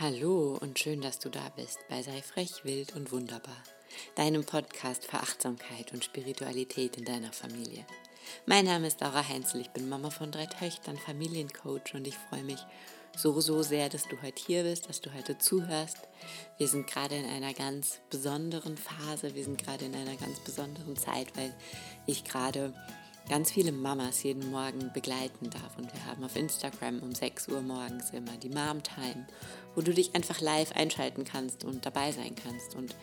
Hallo und schön, dass du da bist bei Sei frech, wild und wunderbar, deinem Podcast für Achtsamkeit und Spiritualität in deiner Familie. Mein Name ist Laura Heinzel, ich bin Mama von drei Töchtern, Familiencoach und ich freue mich so, so sehr, dass du heute hier bist, dass du heute zuhörst. Wir sind gerade in einer ganz besonderen Phase, wir sind gerade in einer ganz besonderen Zeit, weil ich gerade ganz viele Mamas jeden Morgen begleiten darf. Und wir haben auf Instagram um 6 Uhr morgens immer die Mom Time, wo du dich einfach live einschalten kannst und dabei sein kannst. Und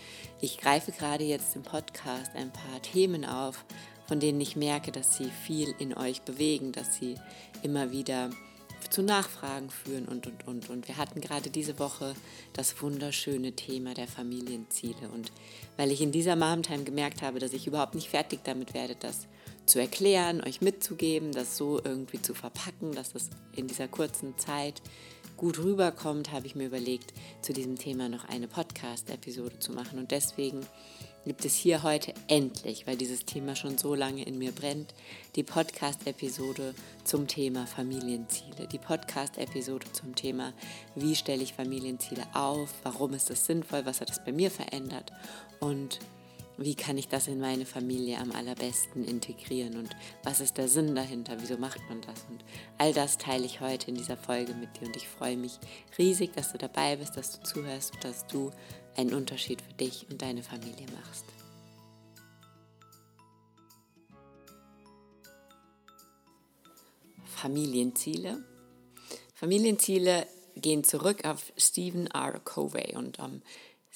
ich greife gerade jetzt im Podcast ein paar Themen auf, von denen ich merke, dass sie viel in euch bewegen, dass sie immer wieder zu Nachfragen führen und, und, und. Und wir hatten gerade diese Woche das wunderschöne Thema der Familienziele. Und weil ich in dieser Mom Time gemerkt habe, dass ich überhaupt nicht fertig damit werde, das zu erklären, euch mitzugeben, das so irgendwie zu verpacken, dass es in dieser kurzen Zeit gut rüberkommt, habe ich mir überlegt, zu diesem Thema noch eine Podcast-Episode zu machen. Und deswegen gibt es hier heute endlich, weil dieses Thema schon so lange in mir brennt, die Podcast-Episode zum Thema Familienziele. Die Podcast-Episode zum Thema, wie stelle ich Familienziele auf, warum ist es sinnvoll, was hat es bei mir verändert und wie kann ich das in meine Familie am allerbesten integrieren und was ist der Sinn dahinter, wieso macht man das und all das teile ich heute in dieser Folge mit dir und ich freue mich riesig, dass du dabei bist, dass du zuhörst und dass du einen Unterschied für dich und deine Familie machst. Familienziele. Familienziele gehen zurück auf Stephen R. Covey und ähm,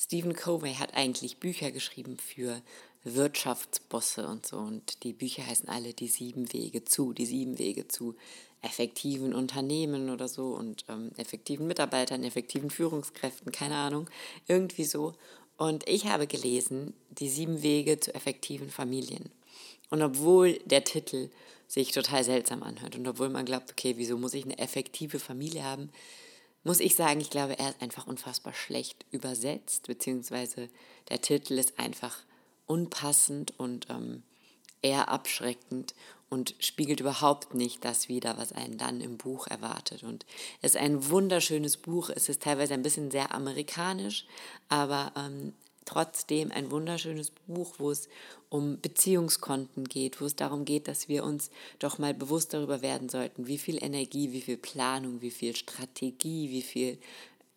Stephen Covey hat eigentlich Bücher geschrieben für Wirtschaftsbosse und so und die Bücher heißen alle die sieben Wege zu, die sieben Wege zu effektiven Unternehmen oder so und ähm, effektiven Mitarbeitern, effektiven Führungskräften, keine Ahnung, irgendwie so. Und ich habe gelesen, die sieben Wege zu effektiven Familien. Und obwohl der Titel sich total seltsam anhört und obwohl man glaubt, okay, wieso muss ich eine effektive Familie haben, muss ich sagen, ich glaube, er ist einfach unfassbar schlecht übersetzt, beziehungsweise der Titel ist einfach unpassend und ähm, eher abschreckend und spiegelt überhaupt nicht das wider, was einen dann im Buch erwartet. Und es ist ein wunderschönes Buch. Es ist teilweise ein bisschen sehr amerikanisch, aber ähm, trotzdem ein wunderschönes Buch, wo es um Beziehungskonten geht, wo es darum geht, dass wir uns doch mal bewusst darüber werden sollten, wie viel Energie, wie viel Planung, wie viel Strategie, wie viel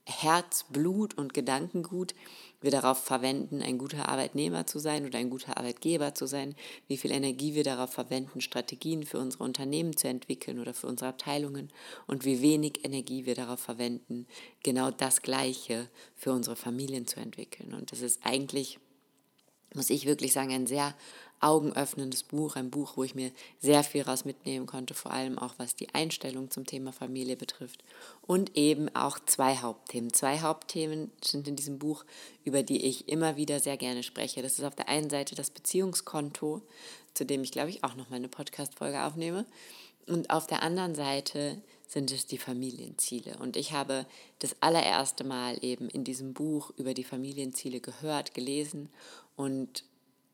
Herz, Blut und Gedankengut wir darauf verwenden, ein guter Arbeitnehmer zu sein oder ein guter Arbeitgeber zu sein, wie viel Energie wir darauf verwenden, Strategien für unsere Unternehmen zu entwickeln oder für unsere Abteilungen und wie wenig Energie wir darauf verwenden, genau das Gleiche für unsere Familien zu entwickeln. Und das ist eigentlich, muss ich wirklich sagen, ein sehr augenöffnendes Buch, ein Buch, wo ich mir sehr viel raus mitnehmen konnte, vor allem auch was die Einstellung zum Thema Familie betrifft. Und eben auch zwei Hauptthemen. Zwei Hauptthemen sind in diesem Buch, über die ich immer wieder sehr gerne spreche. Das ist auf der einen Seite das Beziehungskonto, zu dem ich, glaube ich, auch noch mal eine Podcast-Folge aufnehme. Und auf der anderen Seite sind es die Familienziele. Und ich habe das allererste Mal eben in diesem Buch über die Familienziele gehört, gelesen und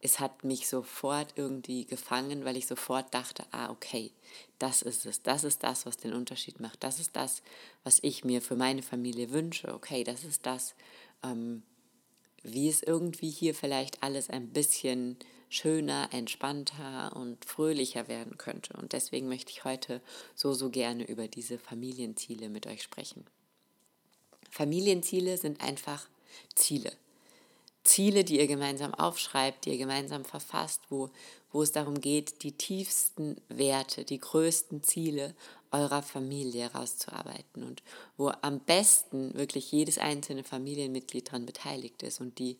es hat mich sofort irgendwie gefangen, weil ich sofort dachte, ah, okay, das ist es, das ist das, was den Unterschied macht, das ist das, was ich mir für meine Familie wünsche, okay, das ist das, ähm, wie es irgendwie hier vielleicht alles ein bisschen schöner, entspannter und fröhlicher werden könnte. Und deswegen möchte ich heute so, so gerne über diese Familienziele mit euch sprechen. Familienziele sind einfach Ziele. Ziele, die ihr gemeinsam aufschreibt, die ihr gemeinsam verfasst, wo, wo es darum geht, die tiefsten Werte, die größten Ziele eurer Familie herauszuarbeiten und wo am besten wirklich jedes einzelne Familienmitglied daran beteiligt ist und die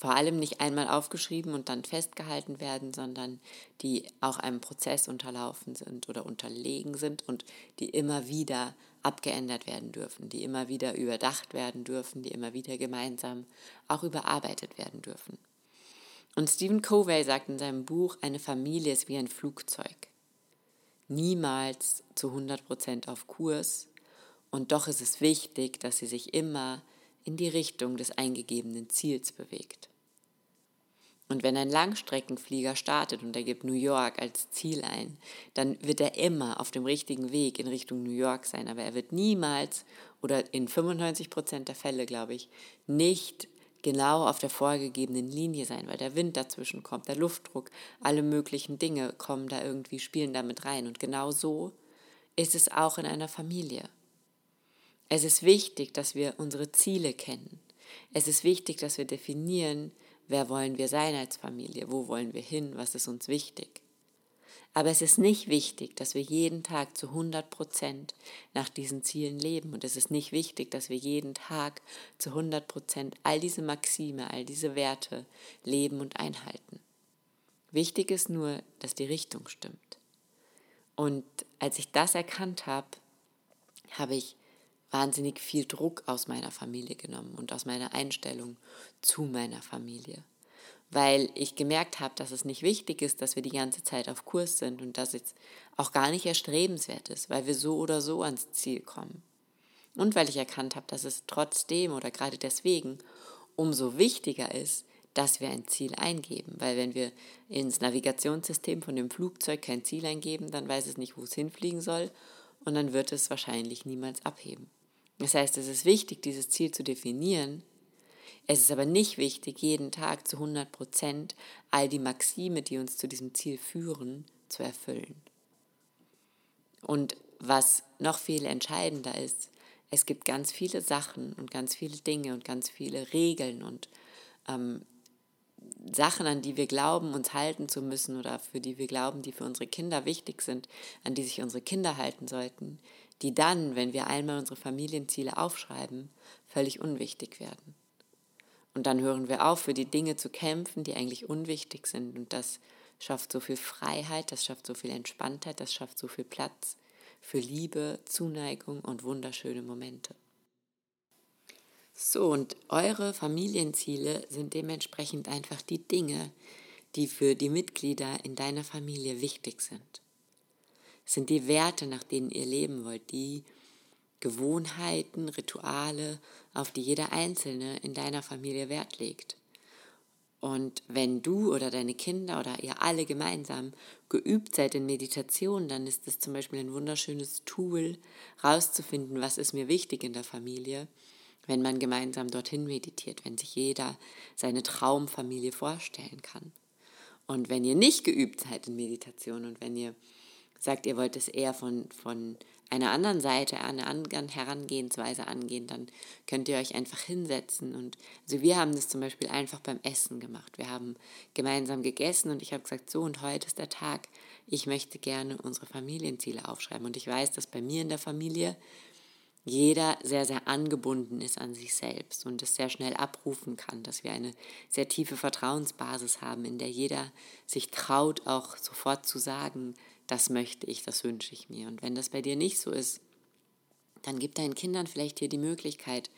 vor allem nicht einmal aufgeschrieben und dann festgehalten werden, sondern die auch einem Prozess unterlaufen sind oder unterlegen sind und die immer wieder abgeändert werden dürfen, die immer wieder überdacht werden dürfen, die immer wieder gemeinsam auch überarbeitet werden dürfen. Und Stephen Covey sagt in seinem Buch, eine Familie ist wie ein Flugzeug. Niemals zu 100 Prozent auf Kurs und doch ist es wichtig, dass sie sich immer in die Richtung des eingegebenen Ziels bewegt. Und wenn ein Langstreckenflieger startet und er gibt New York als Ziel ein, dann wird er immer auf dem richtigen Weg in Richtung New York sein. Aber er wird niemals oder in 95 Prozent der Fälle, glaube ich, nicht genau auf der vorgegebenen Linie sein, weil der Wind dazwischen kommt, der Luftdruck, alle möglichen Dinge kommen da irgendwie, spielen damit rein. Und genau so ist es auch in einer Familie. Es ist wichtig, dass wir unsere Ziele kennen. Es ist wichtig, dass wir definieren, Wer wollen wir sein als Familie? Wo wollen wir hin? Was ist uns wichtig? Aber es ist nicht wichtig, dass wir jeden Tag zu 100 Prozent nach diesen Zielen leben. Und es ist nicht wichtig, dass wir jeden Tag zu 100 Prozent all diese Maxime, all diese Werte leben und einhalten. Wichtig ist nur, dass die Richtung stimmt. Und als ich das erkannt habe, habe ich wahnsinnig viel Druck aus meiner Familie genommen und aus meiner Einstellung zu meiner Familie. Weil ich gemerkt habe, dass es nicht wichtig ist, dass wir die ganze Zeit auf Kurs sind und dass es auch gar nicht erstrebenswert ist, weil wir so oder so ans Ziel kommen. Und weil ich erkannt habe, dass es trotzdem oder gerade deswegen umso wichtiger ist, dass wir ein Ziel eingeben. Weil wenn wir ins Navigationssystem von dem Flugzeug kein Ziel eingeben, dann weiß es nicht, wo es hinfliegen soll und dann wird es wahrscheinlich niemals abheben. Das heißt, es ist wichtig, dieses Ziel zu definieren. Es ist aber nicht wichtig, jeden Tag zu 100 Prozent all die Maxime, die uns zu diesem Ziel führen, zu erfüllen. Und was noch viel entscheidender ist, es gibt ganz viele Sachen und ganz viele Dinge und ganz viele Regeln und ähm, Sachen, an die wir glauben, uns halten zu müssen oder für die wir glauben, die für unsere Kinder wichtig sind, an die sich unsere Kinder halten sollten, die dann, wenn wir einmal unsere Familienziele aufschreiben, völlig unwichtig werden. Und dann hören wir auf, für die Dinge zu kämpfen, die eigentlich unwichtig sind. Und das schafft so viel Freiheit, das schafft so viel Entspanntheit, das schafft so viel Platz für Liebe, Zuneigung und wunderschöne Momente. So, und eure Familienziele sind dementsprechend einfach die Dinge, die für die Mitglieder in deiner Familie wichtig sind sind die Werte, nach denen ihr leben wollt, die Gewohnheiten, Rituale, auf die jeder Einzelne in deiner Familie Wert legt. Und wenn du oder deine Kinder oder ihr alle gemeinsam geübt seid in Meditation, dann ist es zum Beispiel ein wunderschönes Tool, rauszufinden, was ist mir wichtig in der Familie, wenn man gemeinsam dorthin meditiert, wenn sich jeder seine Traumfamilie vorstellen kann. Und wenn ihr nicht geübt seid in Meditation und wenn ihr sagt, ihr wollt es eher von, von einer anderen Seite, einer anderen Herangehensweise angehen, dann könnt ihr euch einfach hinsetzen. Und also wir haben das zum Beispiel einfach beim Essen gemacht. Wir haben gemeinsam gegessen und ich habe gesagt, so und heute ist der Tag, ich möchte gerne unsere Familienziele aufschreiben. Und ich weiß, dass bei mir in der Familie jeder sehr, sehr angebunden ist an sich selbst und es sehr schnell abrufen kann, dass wir eine sehr tiefe Vertrauensbasis haben, in der jeder sich traut, auch sofort zu sagen, das möchte ich, das wünsche ich mir. Und wenn das bei dir nicht so ist, dann gib deinen Kindern vielleicht hier die Möglichkeit,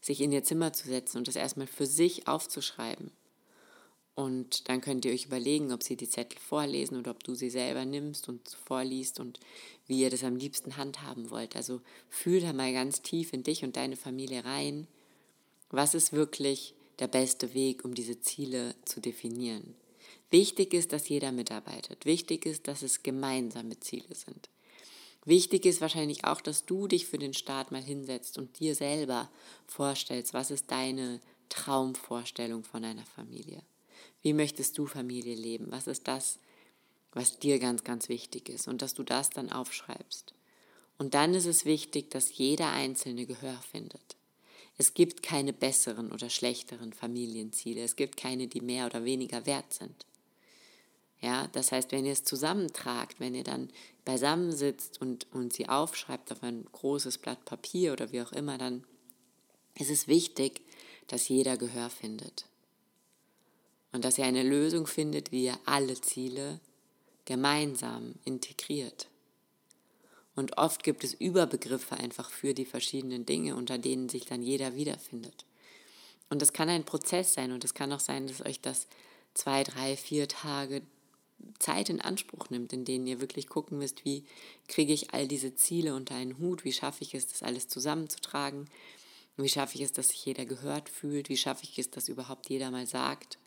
sich in ihr Zimmer zu setzen und das erstmal für sich aufzuschreiben. Und dann könnt ihr euch überlegen, ob sie die Zettel vorlesen oder ob du sie selber nimmst und vorliest und wie ihr das am liebsten handhaben wollt. Also fühl da mal ganz tief in dich und deine Familie rein. Was ist wirklich der beste Weg, um diese Ziele zu definieren? Wichtig ist, dass jeder mitarbeitet. Wichtig ist, dass es gemeinsame Ziele sind. Wichtig ist wahrscheinlich auch, dass du dich für den Start mal hinsetzt und dir selber vorstellst, was ist deine Traumvorstellung von einer Familie. Wie möchtest du Familie leben? Was ist das, was dir ganz, ganz wichtig ist? Und dass du das dann aufschreibst. Und dann ist es wichtig, dass jeder Einzelne Gehör findet. Es gibt keine besseren oder schlechteren Familienziele. Es gibt keine, die mehr oder weniger wert sind. Ja, das heißt, wenn ihr es zusammentragt, wenn ihr dann beisammen sitzt und, und sie aufschreibt auf ein großes Blatt Papier oder wie auch immer, dann ist es wichtig, dass jeder Gehör findet. Und dass ihr eine Lösung findet, wie ihr alle Ziele gemeinsam integriert. Und oft gibt es Überbegriffe einfach für die verschiedenen Dinge, unter denen sich dann jeder wiederfindet. Und das kann ein Prozess sein und es kann auch sein, dass euch das zwei, drei, vier Tage Zeit in Anspruch nimmt, in denen ihr wirklich gucken müsst, wie kriege ich all diese Ziele unter einen Hut, wie schaffe ich es, das alles zusammenzutragen, wie schaffe ich es, dass sich jeder gehört fühlt, wie schaffe ich es, dass überhaupt jeder mal sagt,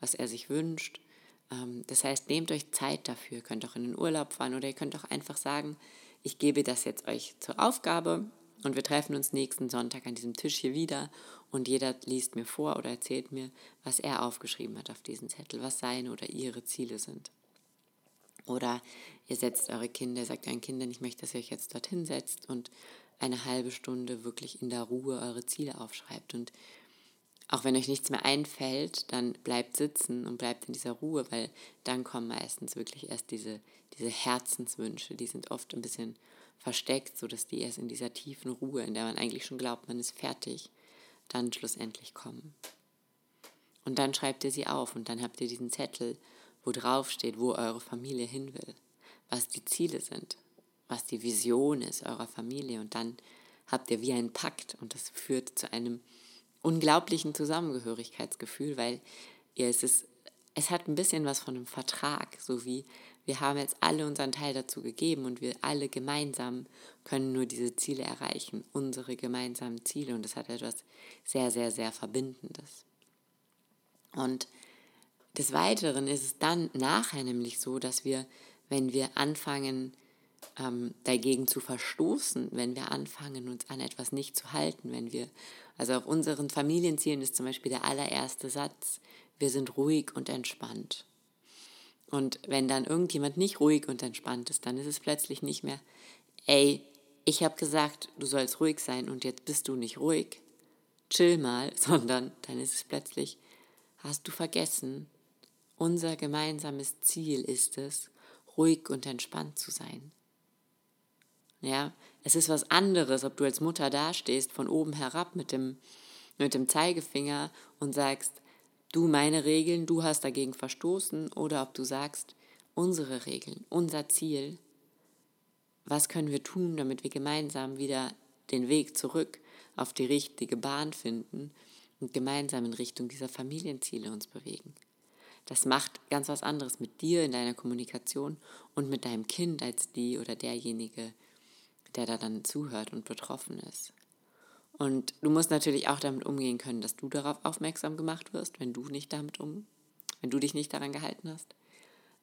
was er sich wünscht. Ähm, das heißt, nehmt euch Zeit dafür. Ihr könnt auch in den Urlaub fahren oder ihr könnt auch einfach sagen, ich gebe das jetzt euch zur Aufgabe und wir treffen uns nächsten Sonntag an diesem Tisch hier wieder und jeder liest mir vor oder erzählt mir, was er aufgeschrieben hat auf diesen Zettel, was seine oder ihre Ziele sind. Oder ihr setzt eure Kinder, sagt euren Kindern, ich möchte, dass ihr euch jetzt dorthin setzt und eine halbe Stunde wirklich in der Ruhe eure Ziele aufschreibt. Und auch wenn euch nichts mehr einfällt, dann bleibt sitzen und bleibt in dieser Ruhe, weil dann kommen meistens wirklich erst diese, diese Herzenswünsche, die sind oft ein bisschen versteckt, sodass die erst in dieser tiefen Ruhe, in der man eigentlich schon glaubt, man ist fertig, dann schlussendlich kommen. Und dann schreibt ihr sie auf und dann habt ihr diesen Zettel, wo drauf steht, wo eure Familie hin will, was die Ziele sind, was die Vision ist eurer Familie und dann habt ihr wie einen Pakt und das führt zu einem unglaublichen Zusammengehörigkeitsgefühl, weil ihr es ist, es hat ein bisschen was von einem Vertrag, so wie wir haben jetzt alle unseren Teil dazu gegeben und wir alle gemeinsam können nur diese Ziele erreichen, unsere gemeinsamen Ziele und das hat etwas sehr, sehr, sehr Verbindendes. Und des Weiteren ist es dann nachher nämlich so, dass wir, wenn wir anfangen, ähm, dagegen zu verstoßen, wenn wir anfangen, uns an etwas nicht zu halten, wenn wir, also auf unseren Familienzielen ist zum Beispiel der allererste Satz, wir sind ruhig und entspannt. Und wenn dann irgendjemand nicht ruhig und entspannt ist, dann ist es plötzlich nicht mehr, ey, ich habe gesagt, du sollst ruhig sein und jetzt bist du nicht ruhig, chill mal, sondern dann ist es plötzlich, hast du vergessen, unser gemeinsames Ziel ist es, ruhig und entspannt zu sein. Ja, es ist was anderes, ob du als Mutter dastehst, von oben herab mit dem, mit dem Zeigefinger und sagst, du meine Regeln, du hast dagegen verstoßen, oder ob du sagst, unsere Regeln, unser Ziel, was können wir tun, damit wir gemeinsam wieder den Weg zurück auf die richtige Bahn finden und gemeinsam in Richtung dieser Familienziele uns bewegen. Das macht ganz was anderes mit dir in deiner Kommunikation und mit deinem Kind als die oder derjenige, der da dann zuhört und betroffen ist. Und du musst natürlich auch damit umgehen können, dass du darauf aufmerksam gemacht wirst, wenn du nicht damit um, wenn du dich nicht daran gehalten hast.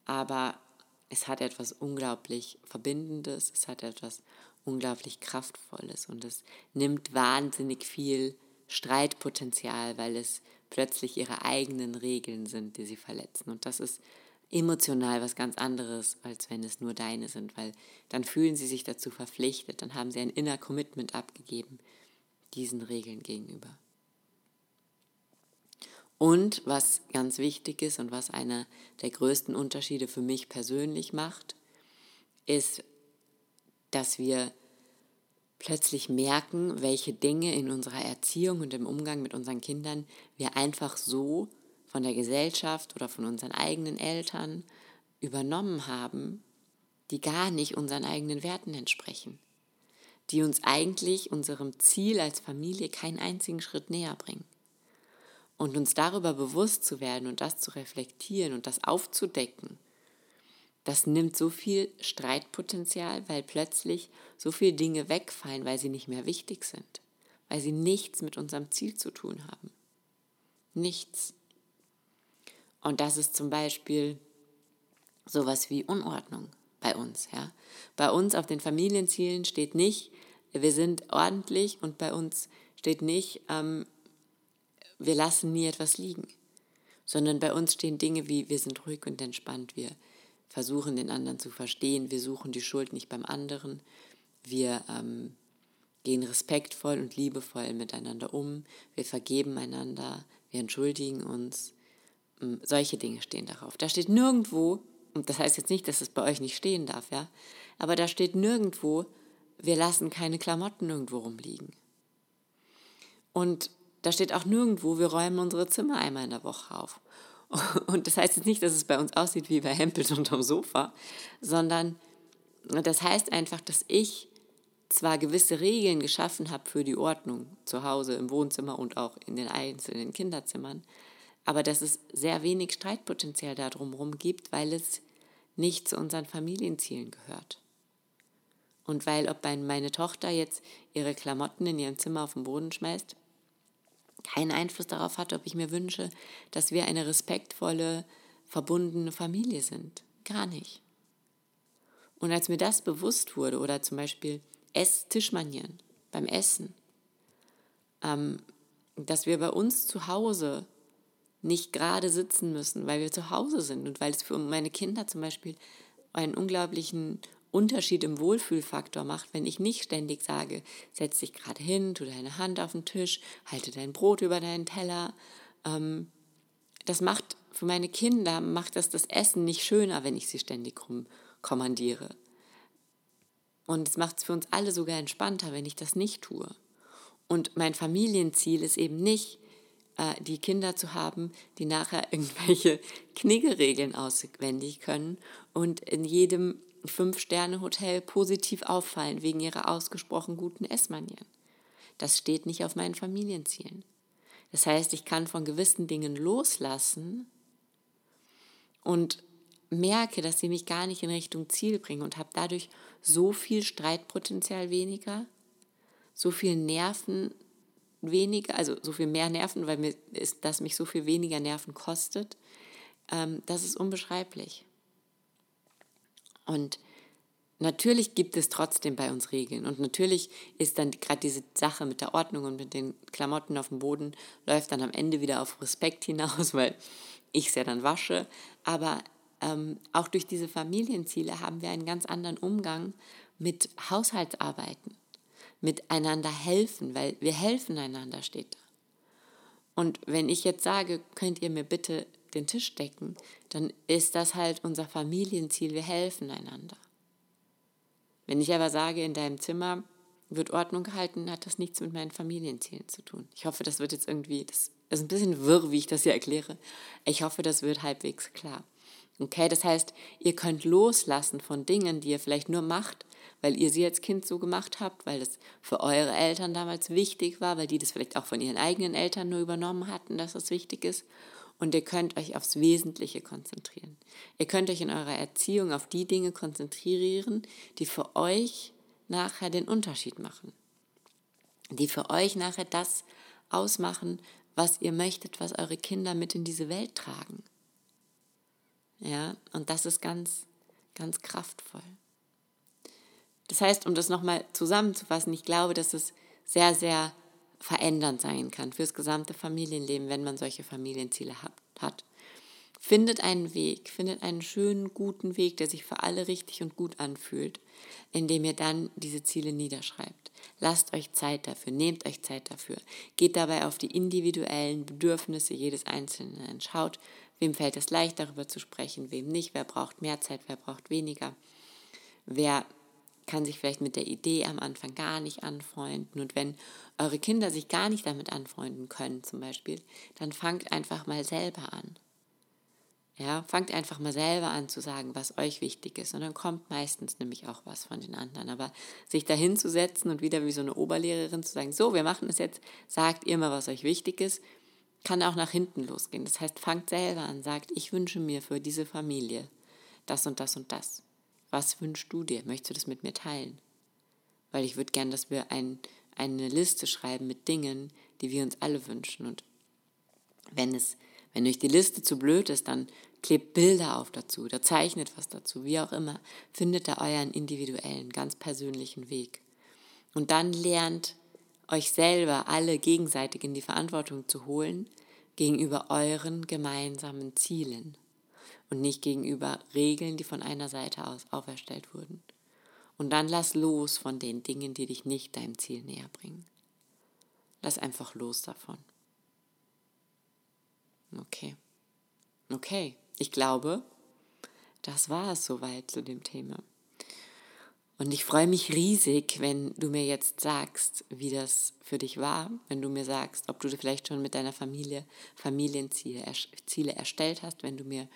Aber es hat etwas unglaublich Verbindendes, es hat etwas unglaublich Kraftvolles und es nimmt wahnsinnig viel Streitpotenzial, weil es plötzlich ihre eigenen Regeln sind, die sie verletzen. Und das ist emotional was ganz anderes, als wenn es nur deine sind, weil dann fühlen sie sich dazu verpflichtet, dann haben sie ein Inner Commitment abgegeben diesen Regeln gegenüber. Und was ganz wichtig ist und was einer der größten Unterschiede für mich persönlich macht, ist, dass wir plötzlich merken, welche Dinge in unserer Erziehung und im Umgang mit unseren Kindern wir einfach so von der Gesellschaft oder von unseren eigenen Eltern übernommen haben, die gar nicht unseren eigenen Werten entsprechen, die uns eigentlich unserem Ziel als Familie keinen einzigen Schritt näher bringen. Und uns darüber bewusst zu werden und das zu reflektieren und das aufzudecken, das nimmt so viel Streitpotenzial, weil plötzlich so viele Dinge wegfallen, weil sie nicht mehr wichtig sind, weil sie nichts mit unserem Ziel zu tun haben. Nichts. Und das ist zum Beispiel sowas wie Unordnung bei uns. Ja? Bei uns auf den Familienzielen steht nicht, wir sind ordentlich und bei uns steht nicht, ähm, wir lassen nie etwas liegen, sondern bei uns stehen Dinge wie, wir sind ruhig und entspannt, wir versuchen den anderen zu verstehen, wir suchen die Schuld nicht beim anderen, wir ähm, gehen respektvoll und liebevoll miteinander um, wir vergeben einander, wir entschuldigen uns, ähm, solche Dinge stehen darauf. Da steht nirgendwo, und das heißt jetzt nicht, dass es bei euch nicht stehen darf, ja, aber da steht nirgendwo, wir lassen keine Klamotten irgendwo rumliegen. Und da steht auch nirgendwo, wir räumen unsere Zimmer einmal in der Woche auf. Und das heißt jetzt nicht, dass es bei uns aussieht wie bei Hempels unterm Sofa, sondern das heißt einfach, dass ich zwar gewisse Regeln geschaffen habe für die Ordnung zu Hause, im Wohnzimmer und auch in den einzelnen Kinderzimmern, aber dass es sehr wenig Streitpotenzial da drumherum gibt, weil es nicht zu unseren Familienzielen gehört. Und weil ob meine Tochter jetzt ihre Klamotten in ihrem Zimmer auf den Boden schmeißt, keinen Einfluss darauf hat, ob ich mir wünsche, dass wir eine respektvolle, verbundene Familie sind. Gar nicht. Und als mir das bewusst wurde, oder zum Beispiel Ess-Tischmanieren beim Essen, ähm, dass wir bei uns zu Hause nicht gerade sitzen müssen, weil wir zu Hause sind und weil es für meine Kinder zum Beispiel einen unglaublichen Unterschied im Wohlfühlfaktor macht, wenn ich nicht ständig sage, setz dich gerade hin, tu deine Hand auf den Tisch, halte dein Brot über deinen Teller. Ähm, das macht für meine Kinder, macht das das Essen nicht schöner, wenn ich sie ständig rumkommandiere. Und es macht es für uns alle sogar entspannter, wenn ich das nicht tue. Und mein Familienziel ist eben nicht, äh, die Kinder zu haben, die nachher irgendwelche Kniggeregeln auswendig können und in jedem Fünf-Sterne-Hotel positiv auffallen wegen ihrer ausgesprochen guten Essmanieren. Das steht nicht auf meinen Familienzielen. Das heißt, ich kann von gewissen Dingen loslassen und merke, dass sie mich gar nicht in Richtung Ziel bringen und habe dadurch so viel Streitpotenzial weniger, so viel Nerven weniger, also so viel mehr Nerven, weil mir ist, das mich so viel weniger Nerven kostet, ähm, das ist unbeschreiblich. Und natürlich gibt es trotzdem bei uns Regeln. Und natürlich ist dann gerade diese Sache mit der Ordnung und mit den Klamotten auf dem Boden, läuft dann am Ende wieder auf Respekt hinaus, weil ich es ja dann wasche. Aber ähm, auch durch diese Familienziele haben wir einen ganz anderen Umgang mit Haushaltsarbeiten, miteinander helfen, weil wir helfen einander steht da. Und wenn ich jetzt sage, könnt ihr mir bitte den Tisch decken, dann ist das halt unser Familienziel, wir helfen einander. Wenn ich aber sage, in deinem Zimmer wird Ordnung gehalten, hat das nichts mit meinen Familienzielen zu tun. Ich hoffe, das wird jetzt irgendwie, das ist ein bisschen wirr, wie ich das hier erkläre. Ich hoffe, das wird halbwegs klar. Okay, das heißt, ihr könnt loslassen von Dingen, die ihr vielleicht nur macht, weil ihr sie als Kind so gemacht habt, weil das für eure Eltern damals wichtig war, weil die das vielleicht auch von ihren eigenen Eltern nur übernommen hatten, dass das wichtig ist und ihr könnt euch aufs Wesentliche konzentrieren. Ihr könnt euch in eurer Erziehung auf die Dinge konzentrieren, die für euch nachher den Unterschied machen. Die für euch nachher das ausmachen, was ihr möchtet, was eure Kinder mit in diese Welt tragen. Ja, und das ist ganz, ganz kraftvoll. Das heißt, um das nochmal zusammenzufassen, ich glaube, dass es sehr, sehr verändernd sein kann fürs gesamte Familienleben, wenn man solche Familienziele hat. Findet einen Weg, findet einen schönen, guten Weg, der sich für alle richtig und gut anfühlt, indem ihr dann diese Ziele niederschreibt. Lasst euch Zeit dafür, nehmt euch Zeit dafür. Geht dabei auf die individuellen Bedürfnisse jedes Einzelnen ein. Schaut, wem fällt es leicht, darüber zu sprechen, wem nicht, wer braucht mehr Zeit, wer braucht weniger. Wer kann sich vielleicht mit der Idee am Anfang gar nicht anfreunden. Und wenn eure Kinder sich gar nicht damit anfreunden können, zum Beispiel, dann fangt einfach mal selber an. Ja, fangt einfach mal selber an zu sagen, was euch wichtig ist. Und dann kommt meistens nämlich auch was von den anderen. Aber sich dahin zu setzen und wieder wie so eine Oberlehrerin zu sagen, so, wir machen es jetzt, sagt ihr mal, was euch wichtig ist, kann auch nach hinten losgehen. Das heißt, fangt selber an, sagt, ich wünsche mir für diese Familie das und das und das. Was wünschst du dir? Möchtest du das mit mir teilen? Weil ich würde gern, dass wir ein, eine Liste schreiben mit Dingen, die wir uns alle wünschen. Und wenn es, wenn euch die Liste zu blöd ist, dann klebt Bilder auf dazu oder zeichnet was dazu, wie auch immer. Findet da euren individuellen, ganz persönlichen Weg. Und dann lernt euch selber alle gegenseitig in die Verantwortung zu holen gegenüber euren gemeinsamen Zielen und nicht gegenüber Regeln, die von einer Seite aus auferstellt wurden. Und dann lass los von den Dingen, die dich nicht deinem Ziel näher bringen. Lass einfach los davon. Okay. Okay, ich glaube, das war es soweit zu dem Thema. Und ich freue mich riesig, wenn du mir jetzt sagst, wie das für dich war, wenn du mir sagst, ob du vielleicht schon mit deiner Familie Familienziele Ziele erstellt hast, wenn du mir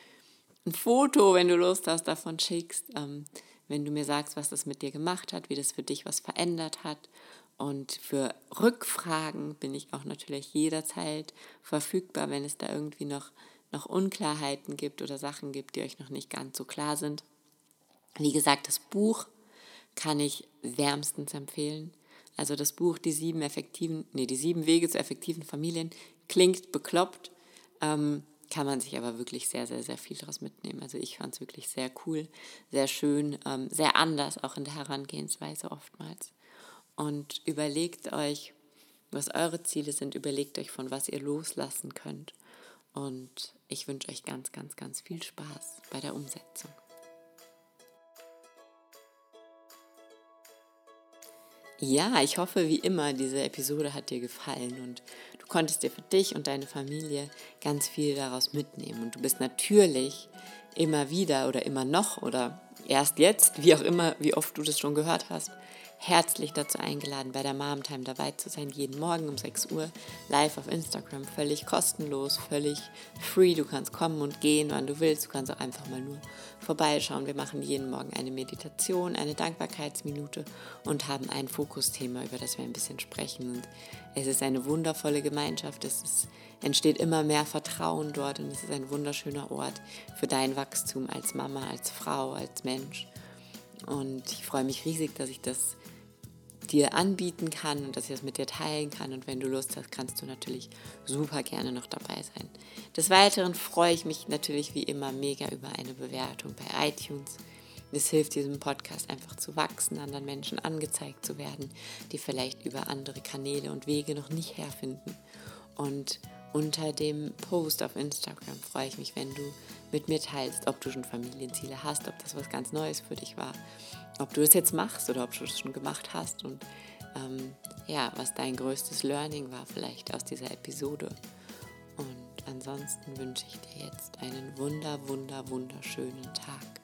ein Foto, wenn du Lust hast, davon schickst, ähm, wenn du mir sagst, was das mit dir gemacht hat, wie das für dich was verändert hat. Und für Rückfragen bin ich auch natürlich jederzeit verfügbar, wenn es da irgendwie noch, noch Unklarheiten gibt oder Sachen gibt, die euch noch nicht ganz so klar sind. Wie gesagt, das Buch kann ich wärmstens empfehlen. Also das Buch Die sieben effektiven, nee, die sieben Wege zu effektiven Familien klingt bekloppt, ähm, kann man sich aber wirklich sehr, sehr, sehr viel daraus mitnehmen. Also ich fand es wirklich sehr cool, sehr schön, ähm, sehr anders auch in der Herangehensweise oftmals. Und überlegt euch, was eure Ziele sind, überlegt euch, von was ihr loslassen könnt. Und ich wünsche euch ganz, ganz, ganz viel Spaß bei der Umsetzung. Ja, ich hoffe wie immer, diese Episode hat dir gefallen und du konntest dir für dich und deine Familie ganz viel daraus mitnehmen. Und du bist natürlich immer wieder oder immer noch oder erst jetzt, wie auch immer, wie oft du das schon gehört hast, herzlich dazu eingeladen, bei der Mom Time dabei zu sein, jeden Morgen um 6 Uhr live auf Instagram, völlig kostenlos, völlig free. Du kannst kommen und gehen, wann du willst. Du kannst auch einfach mal nur vorbeischauen. Wir machen jeden Morgen eine Meditation, eine Dankbarkeitsminute und haben ein Fokusthema, über das wir ein bisschen sprechen. Und es ist eine wundervolle Gemeinschaft. Es ist, entsteht immer mehr Vertrauen dort und es ist ein wunderschöner Ort für dein Wachstum als Mama, als Frau, als Mensch. Und ich freue mich riesig, dass ich das dir anbieten kann und dass ich das mit dir teilen kann. Und wenn du Lust hast, kannst du natürlich super gerne noch dabei sein. Des Weiteren freue ich mich natürlich wie immer mega über eine Bewertung bei iTunes. Es hilft diesem Podcast einfach zu wachsen, anderen Menschen angezeigt zu werden, die vielleicht über andere Kanäle und Wege noch nicht herfinden. Und unter dem Post auf Instagram freue ich mich, wenn du mit mir teilst, ob du schon Familienziele hast, ob das was ganz Neues für dich war ob du es jetzt machst oder ob du es schon gemacht hast und ähm, ja, was dein größtes Learning war vielleicht aus dieser Episode. Und ansonsten wünsche ich dir jetzt einen wunder, wunder, wunderschönen Tag.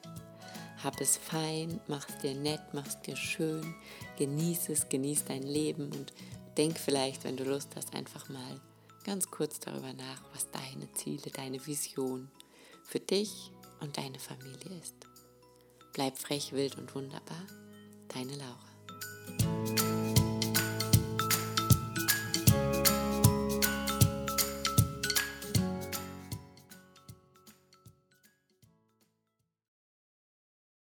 Hab es fein, mach es dir nett, mach es dir schön, genieß es, genieß dein Leben und denk vielleicht, wenn du Lust hast, einfach mal ganz kurz darüber nach, was deine Ziele, deine Vision für dich und deine Familie ist. Bleib frech, wild und wunderbar. Deine Laura.